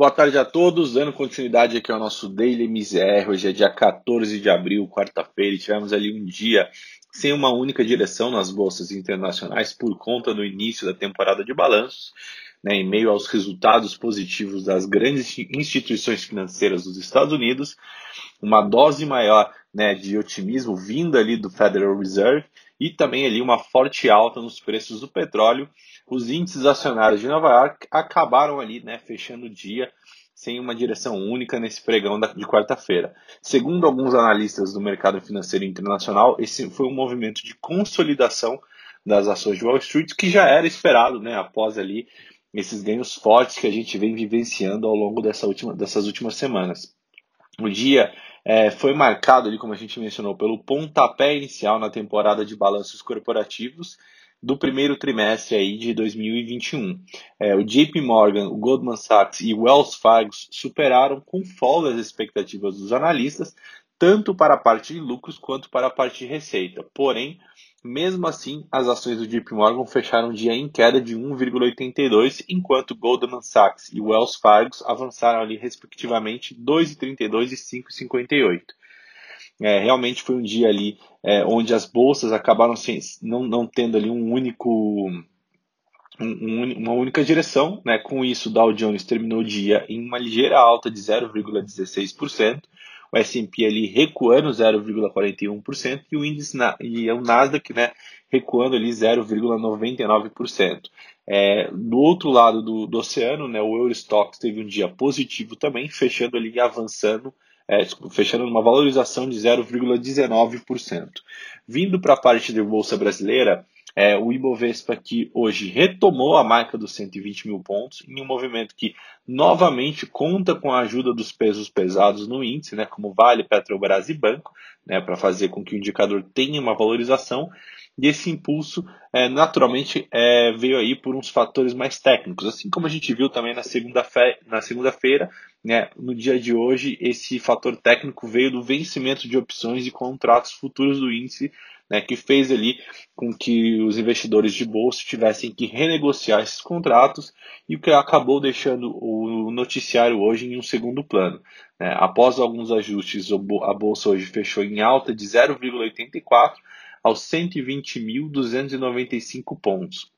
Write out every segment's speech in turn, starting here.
Boa tarde a todos, dando continuidade aqui ao nosso Daily MZR. Hoje é dia 14 de abril, quarta-feira, e tivemos ali um dia sem uma única direção nas bolsas internacionais por conta do início da temporada de balanços, né, em meio aos resultados positivos das grandes instituições financeiras dos Estados Unidos, uma dose maior né, de otimismo vinda ali do Federal Reserve e também ali uma forte alta nos preços do petróleo os índices acionários de Nova York acabaram ali, né, fechando o dia sem uma direção única nesse pregão de quarta-feira. Segundo alguns analistas do mercado financeiro internacional, esse foi um movimento de consolidação das ações de Wall Street que já era esperado, né, após ali esses ganhos fortes que a gente vem vivenciando ao longo dessa última, dessas últimas semanas. O dia é, foi marcado ali, como a gente mencionou, pelo pontapé inicial na temporada de balanços corporativos do primeiro trimestre aí de 2021. É, o JP Morgan, o Goldman Sachs e o Wells Fargo superaram com folga as expectativas dos analistas, tanto para a parte de lucros quanto para a parte de receita. Porém, mesmo assim, as ações do JP Morgan fecharam o dia em queda de 1,82, enquanto Goldman Sachs e Wells Fargo avançaram ali respectivamente 2,32 e 5,58. É, realmente foi um dia ali é, onde as bolsas acabaram sem, não, não tendo ali um único um, uma única direção, né? Com isso, o Dow Jones terminou o dia em uma ligeira alta de 0,16%, o S&P ali recuando 0,41% e o índice na, e o Nasdaq, né, recuando ali 0,99%. É, do outro lado do, do oceano, né, o Eurostox teve um dia positivo também, fechando ali avançando é, fechando numa valorização de 0,19%. Vindo para a parte da Bolsa Brasileira, é, o Ibovespa que hoje retomou a marca dos 120 mil pontos em um movimento que novamente conta com a ajuda dos pesos pesados no índice, né, como Vale, Petrobras e Banco, né, para fazer com que o indicador tenha uma valorização. E esse impulso, é, naturalmente, é, veio aí por uns fatores mais técnicos, assim como a gente viu também na segunda-feira, na segunda-feira, né, no dia de hoje, esse fator técnico veio do vencimento de opções e contratos futuros do índice, né, que fez ali com que os investidores de bolsa tivessem que renegociar esses contratos e o que acabou deixando o noticiário hoje em um segundo plano. Né. Após alguns ajustes, a bolsa hoje fechou em alta de 0,84 aos 120.295 pontos.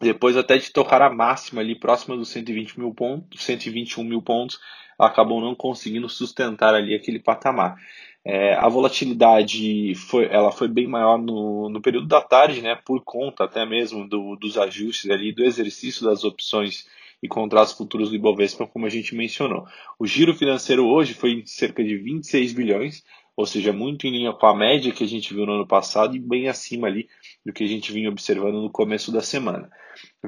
Depois até de tocar a máxima ali próxima dos 120 mil pontos, 121 mil pontos, acabou não conseguindo sustentar ali aquele patamar. É, a volatilidade foi, ela foi bem maior no, no período da tarde, né, por conta até mesmo do, dos ajustes ali, do exercício das opções e contratos futuros do Ibovespa, como a gente mencionou. O giro financeiro hoje foi cerca de 26 bilhões, ou seja, muito em linha com a média que a gente viu no ano passado e bem acima ali do que a gente vinha observando no começo da semana.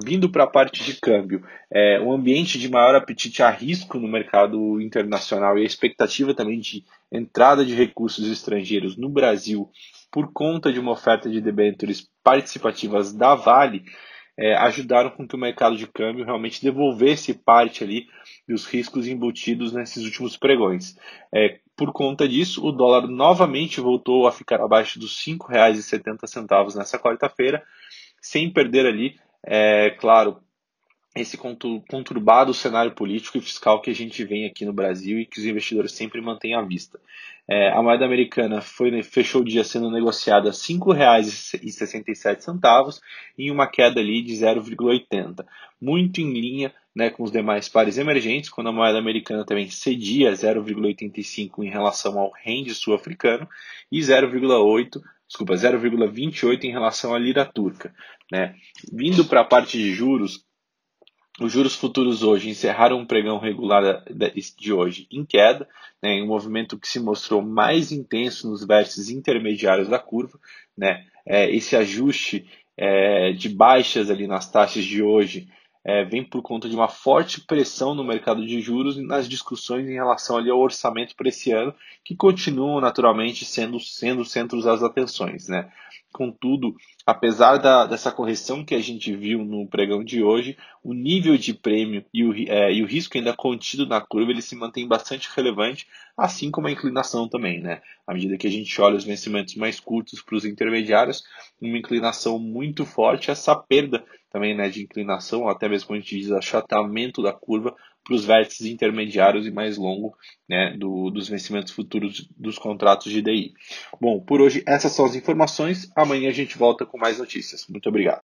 Vindo para a parte de câmbio, é, um ambiente de maior apetite a risco no mercado internacional e a expectativa também de entrada de recursos estrangeiros no Brasil por conta de uma oferta de debêntures participativas da Vale, é, ajudaram com que o mercado de câmbio realmente devolvesse parte ali dos riscos embutidos nesses últimos pregões. É, por conta disso, o dólar novamente voltou a ficar abaixo dos R$ 5,70 nessa quarta-feira, sem perder ali, é, claro, esse conturbado cenário político e fiscal que a gente vem aqui no Brasil e que os investidores sempre mantêm à vista. É, a moeda americana foi, fechou o dia sendo negociada a R$ 5,67 em uma queda ali de 0,80, muito em linha né, com os demais pares emergentes, quando a moeda americana também cedia 0,85 em relação ao rende sul-africano e 0,8 desculpa, 0,28 em relação à lira turca. Né? Vindo para a parte de juros, os juros futuros hoje encerraram um pregão regular de hoje em queda, né, em um movimento que se mostrou mais intenso nos vértices intermediários da curva. Né, é, esse ajuste é, de baixas ali nas taxas de hoje é, vem por conta de uma forte pressão no mercado de juros e nas discussões em relação ali ao orçamento para esse ano, que continuam naturalmente sendo, sendo centros das atenções. Né? Contudo, apesar da, dessa correção que a gente viu no pregão de hoje, o nível de prêmio e o, é, e o risco ainda contido na curva ele se mantém bastante relevante, assim como a inclinação também. Né? À medida que a gente olha os vencimentos mais curtos para os intermediários, uma inclinação muito forte, essa perda também né, de inclinação, até mesmo a gente diz achatamento da curva, para os vértices intermediários e mais longo né, do, dos vencimentos futuros dos contratos de DI. Bom, por hoje essas são as informações. Amanhã a gente volta com mais notícias. Muito obrigado.